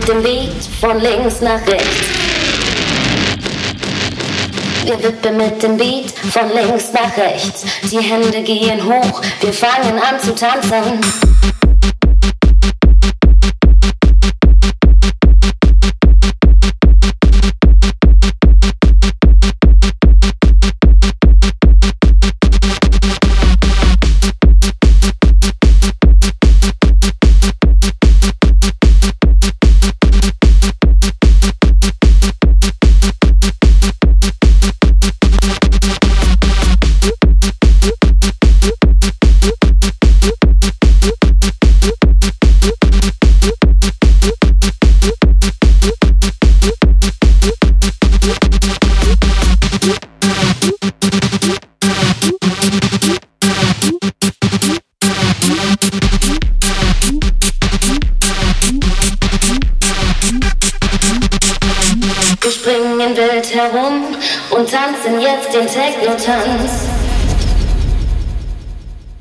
mit dem Beat von links nach rechts. Wir wippen mit dem Beat von links nach rechts. Die Hände gehen hoch, wir fangen an zu tanzen. Tanzen jetzt den Techno-Tanz.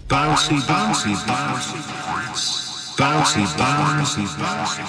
Bouncy, bouncy, bouncy, bouncy, bouncy, bouncy, bouncy.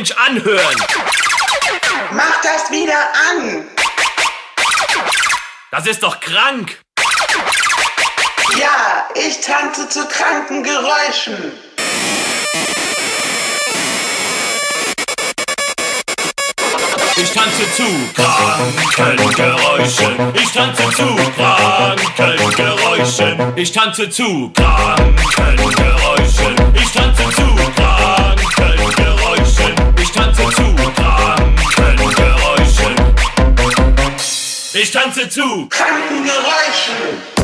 Mensch anhören. Mach das wieder an. Das ist doch krank. Ja, ich tanze zu kranken Geräuschen. Ich tanze zu kranken Geräuschen. Ich tanze zu kranken Geräuschen. Ich tanze zu kranken Geräuschen. ich tanze zu. Kann reichen.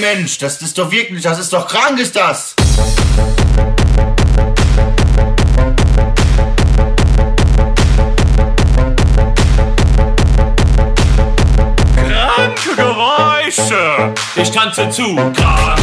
Mensch, das ist doch wirklich, das ist doch krank, ist das! ich tanze zu. Grad.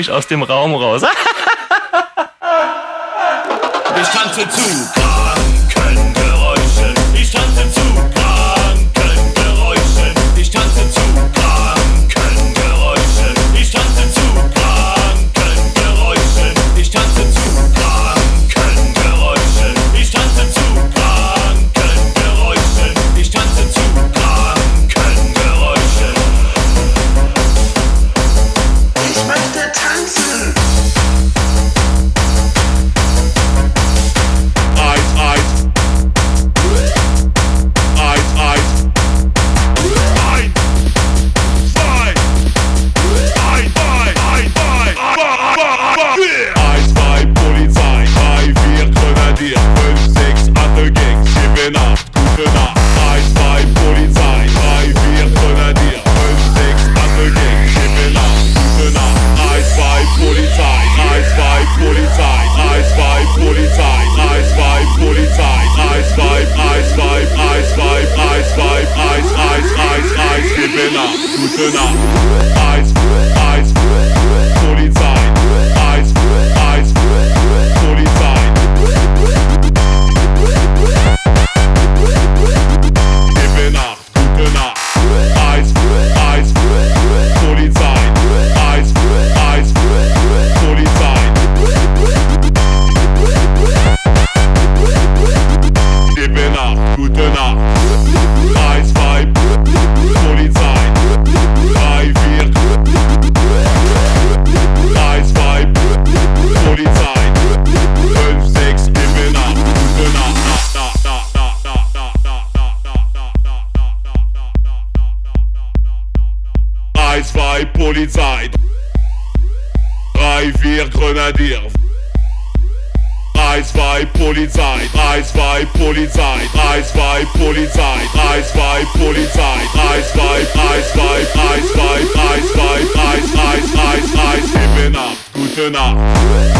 mich aus dem Raum raus. 着呢。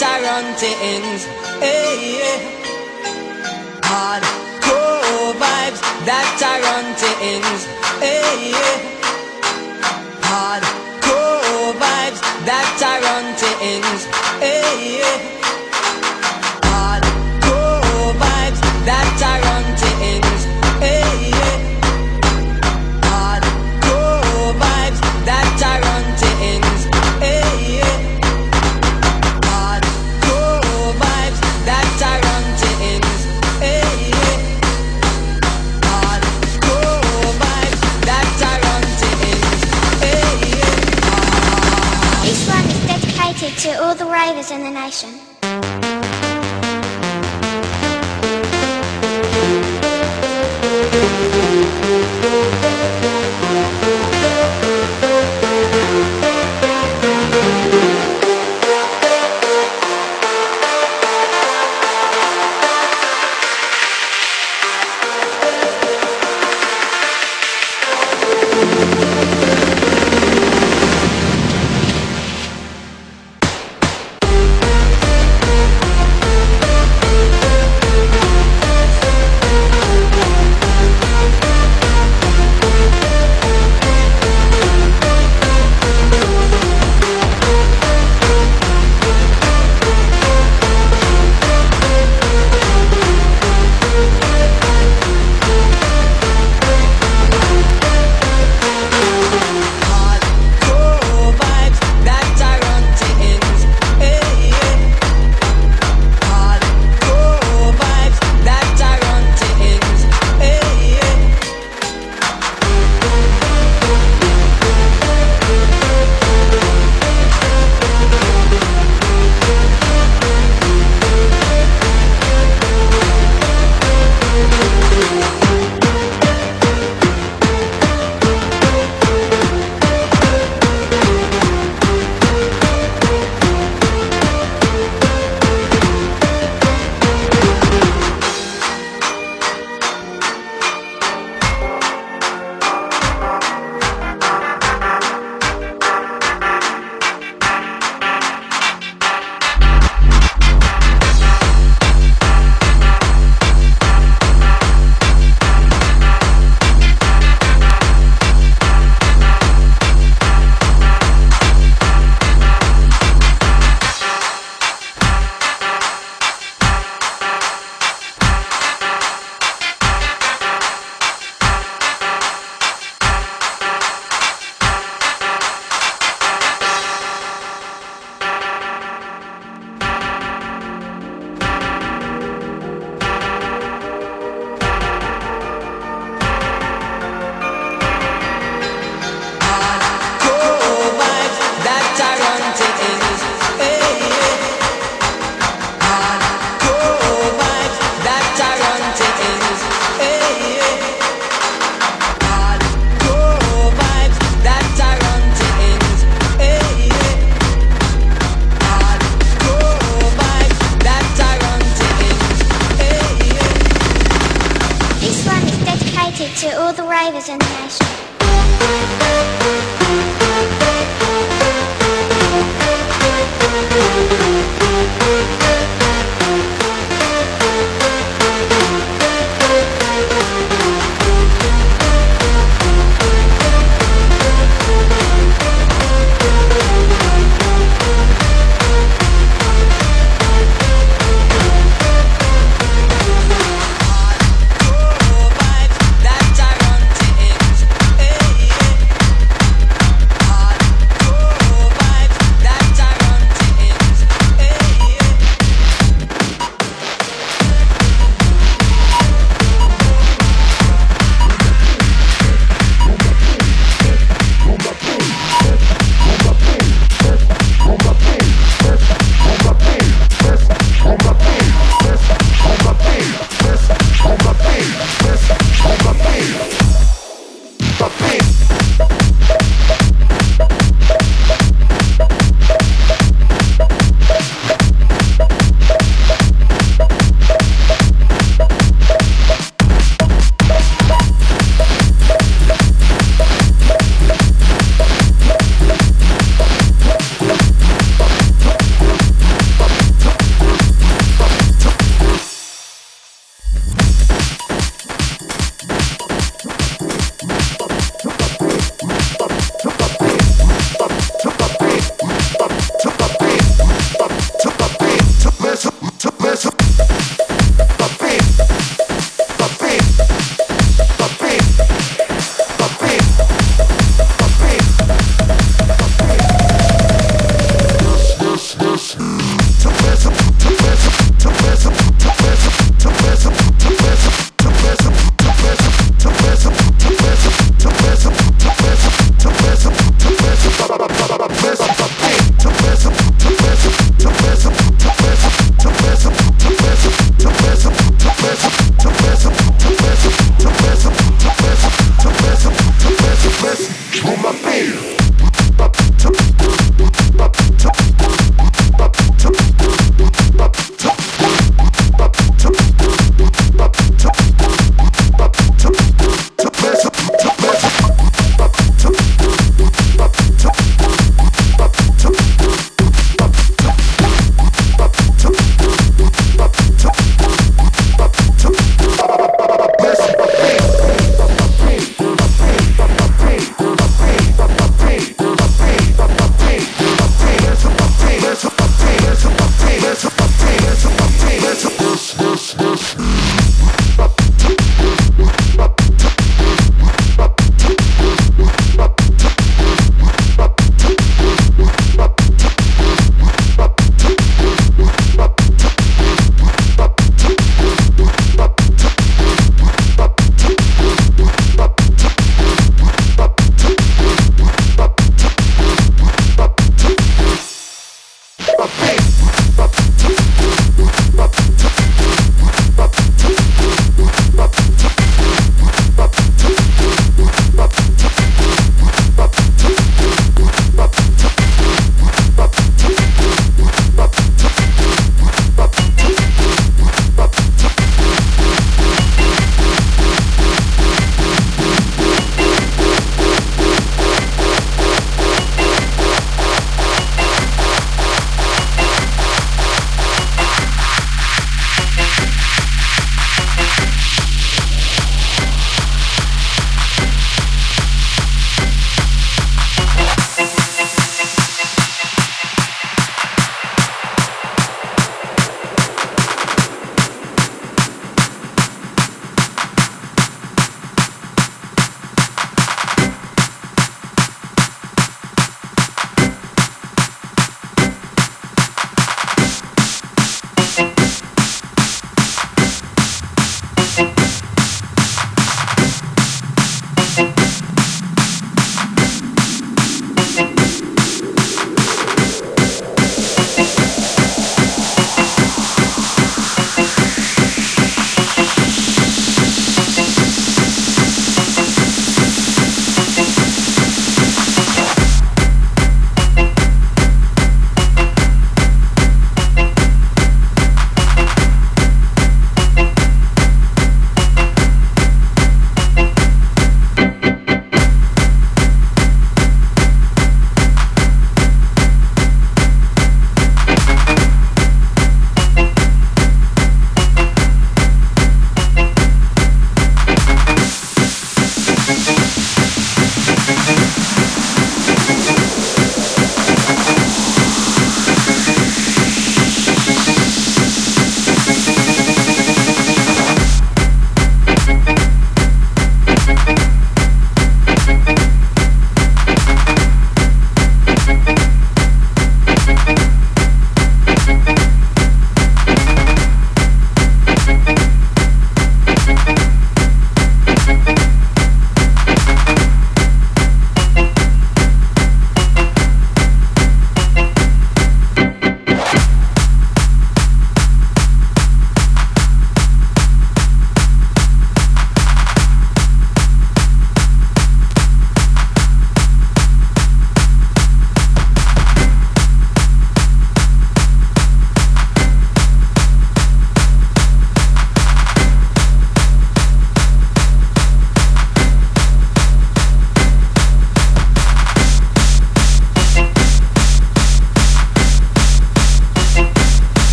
Tarantins. Hey, yeah. Hardcore vibes that Tarantins. Hey, yeah.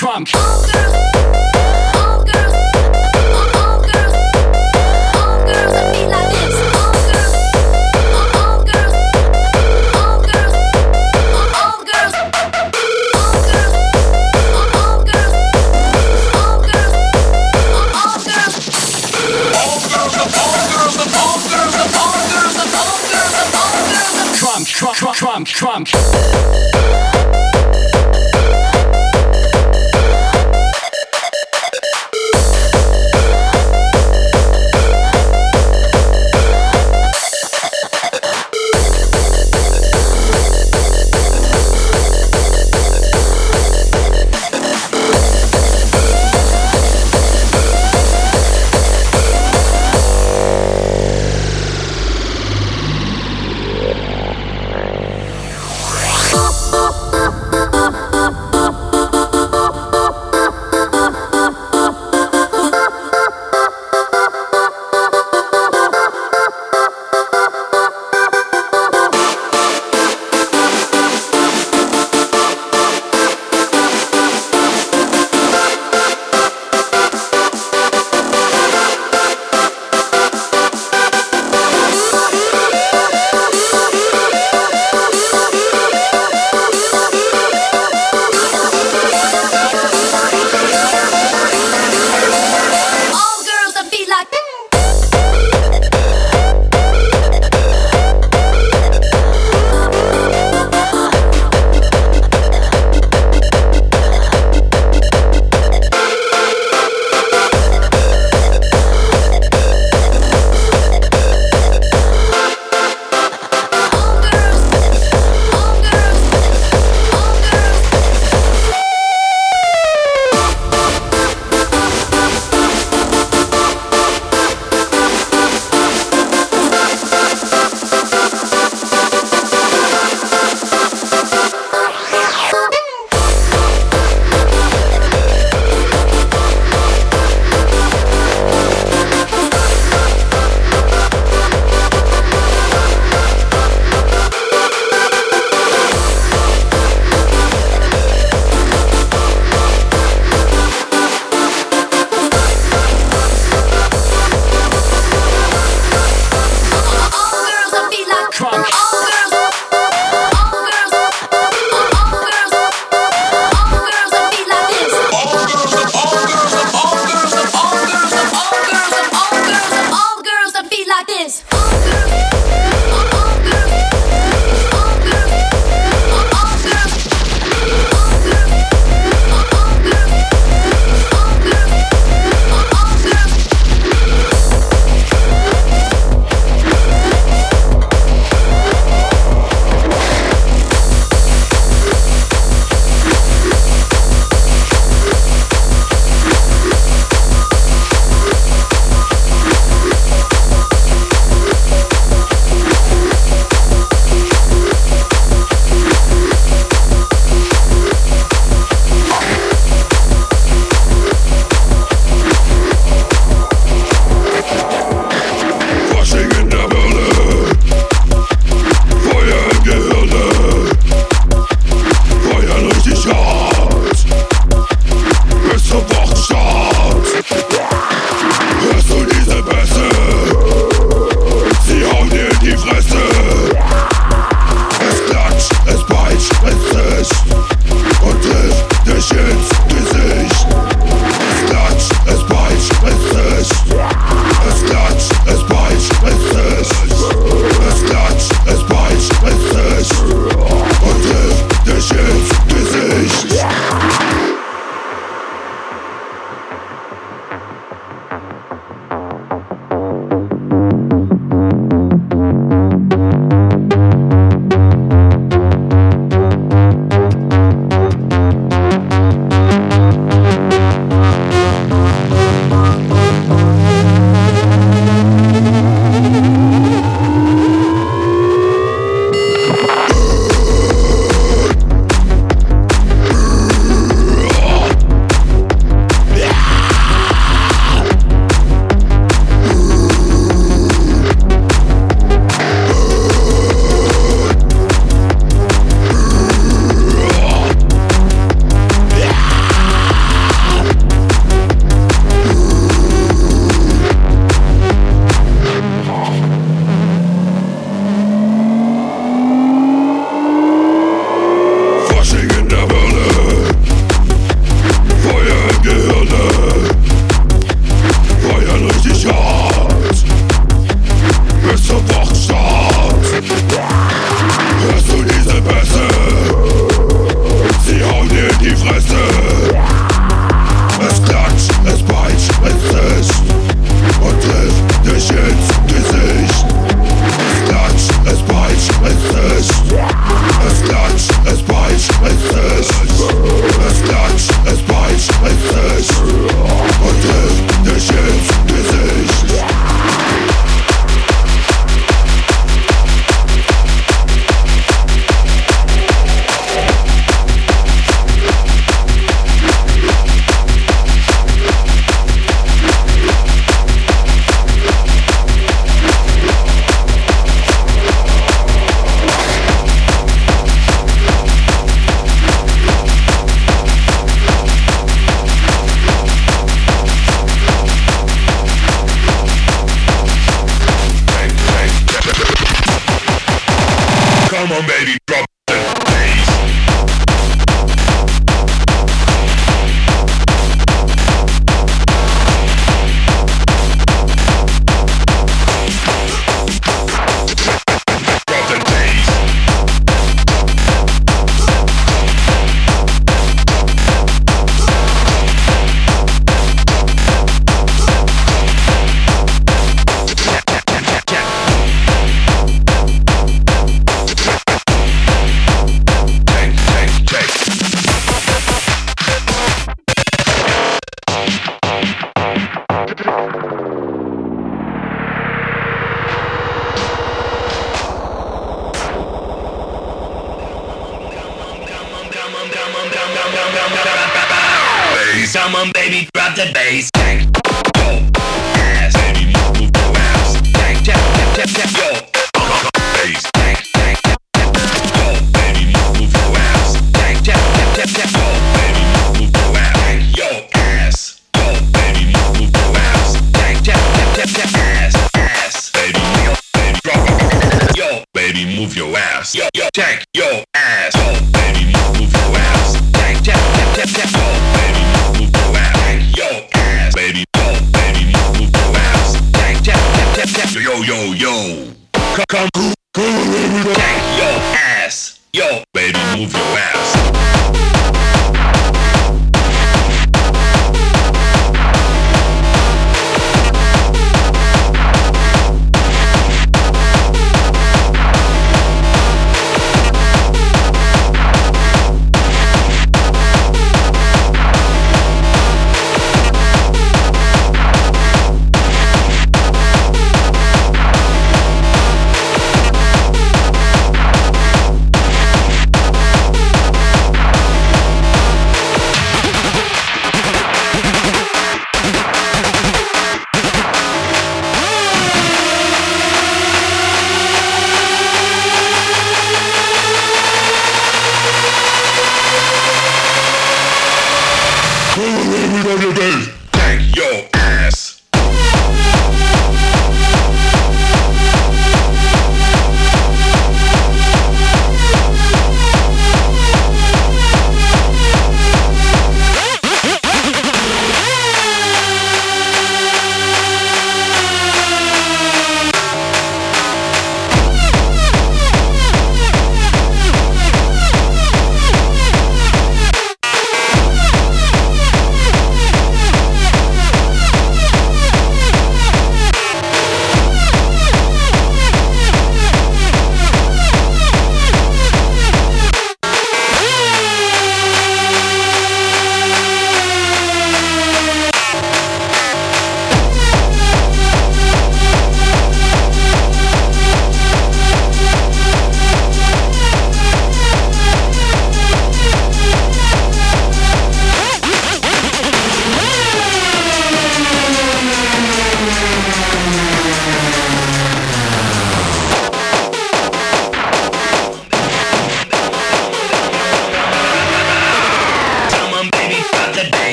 Trump.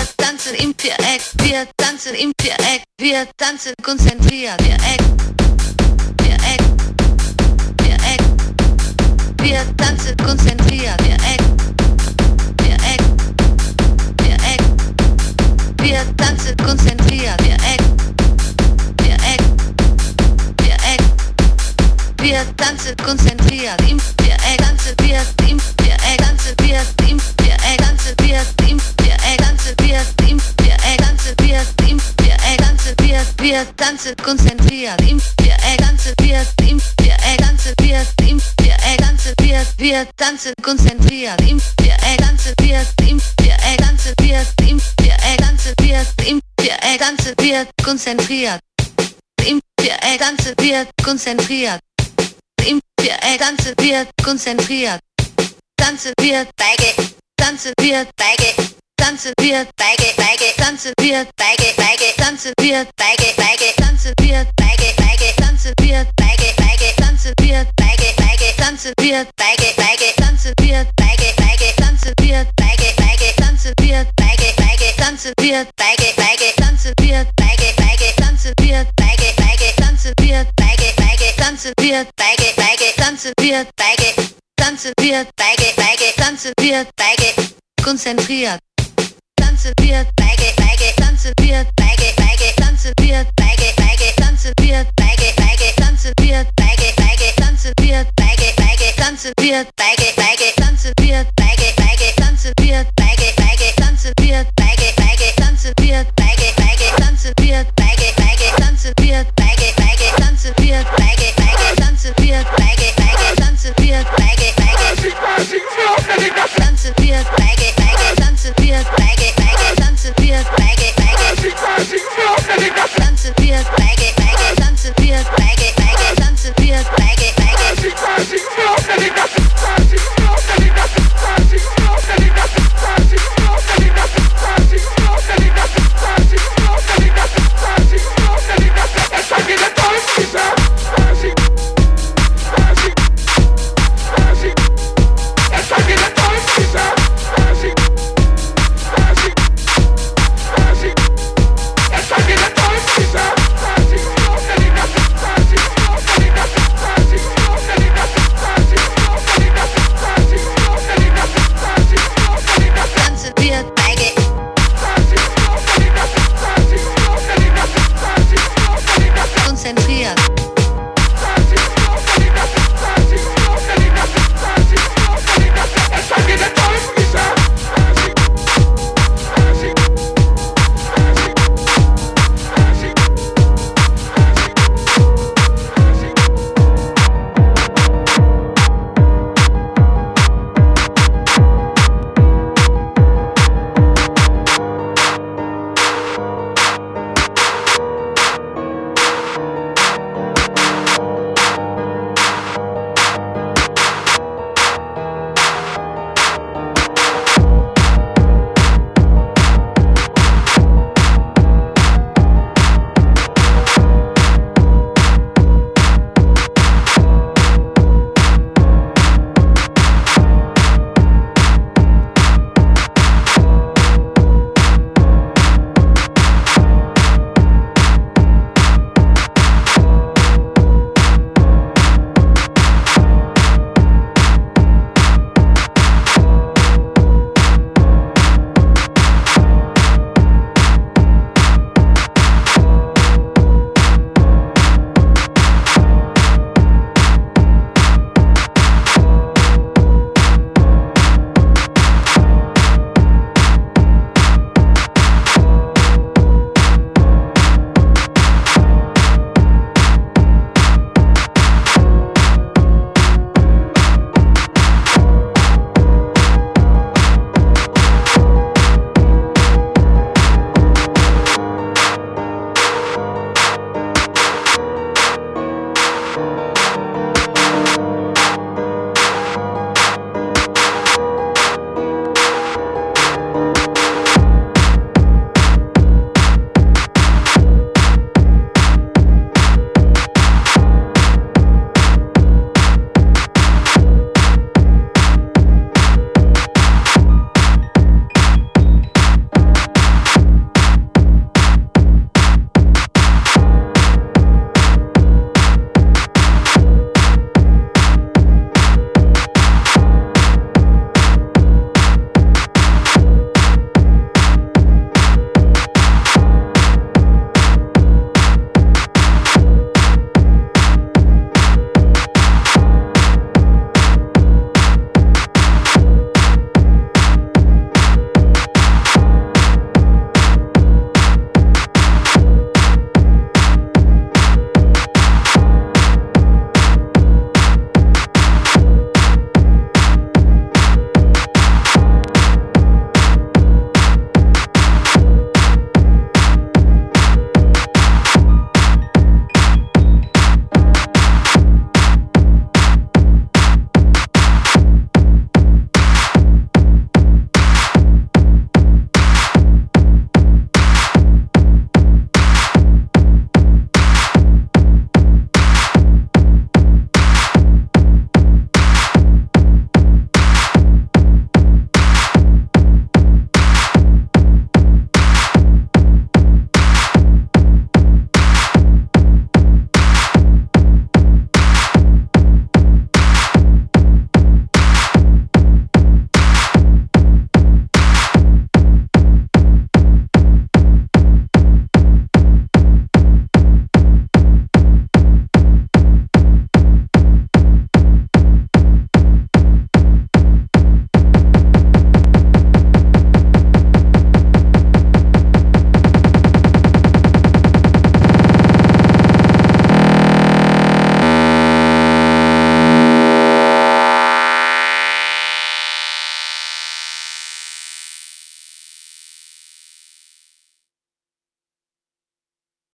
Wir tanzen im Viereck, wir tanzen im Viereck, wir tanzen konzentriert. Viereck, Viereck, Viereck. Wir tanzen konzentriert. Viereck, Viereck, Viereck. Wir tanzen konzentriert. Viereck. Wir tanzen konzentriert im Viereck, tanzen wir im Viereck, tanzen wir im Viereck, tanzen wir im Viereck, tanzen wir im Viereck, tanzen wir im Viereck, tanzen wir, wir tanzen konzentriert im Viereck, tanzen wir im Viereck, tanzen wir im Viereck, tanzen wir, wir tanzen konzentriert im Viereck, tanzen wir im Viereck, tanzen wir im Viereck, tanzen wir im Viereck, tanzen wir konzentriert im Viereck, tanzen wir konzentriert im Viereck, tanzen wir konzentriert tanzen wir Beige, tanzen wir Beige, tanzen wir Beige, Beige, tanzen wir Beige, Beige, tanzen wir Beige, Beige, tanzen wir Beige, Beige, tanzen wir Beige, Beige, tanzen wir Beige, Beige, tanzen wir Beige, Beige, tanzen wir Beige, Beige, tanzen wir Beige, Beige, tanzen wir Beige, Beige, tanzen wir Beige, Beige, tanzen wir Beige, Beige, tanzen wir Beige, Beige, tanzen wir tanzen wir, Beige, Beige, tanzen wir, Beige, tanzen wir, Beige, Beige, tanzen wir, Beige, konzentriert. Tanzen wir, Beige, Beige, tanzen wir, Beige, Beige, tanzen wir, Beige, Beige, tanzen wir, Beige, Beige, tanzen wir, Beige, Beige, tanzen wir, Beige, Beige, tanzen wir, Beige, Beige, tanzen wir, Beige, Beige, tanzen wir, Beige, Beige, tanzen wir,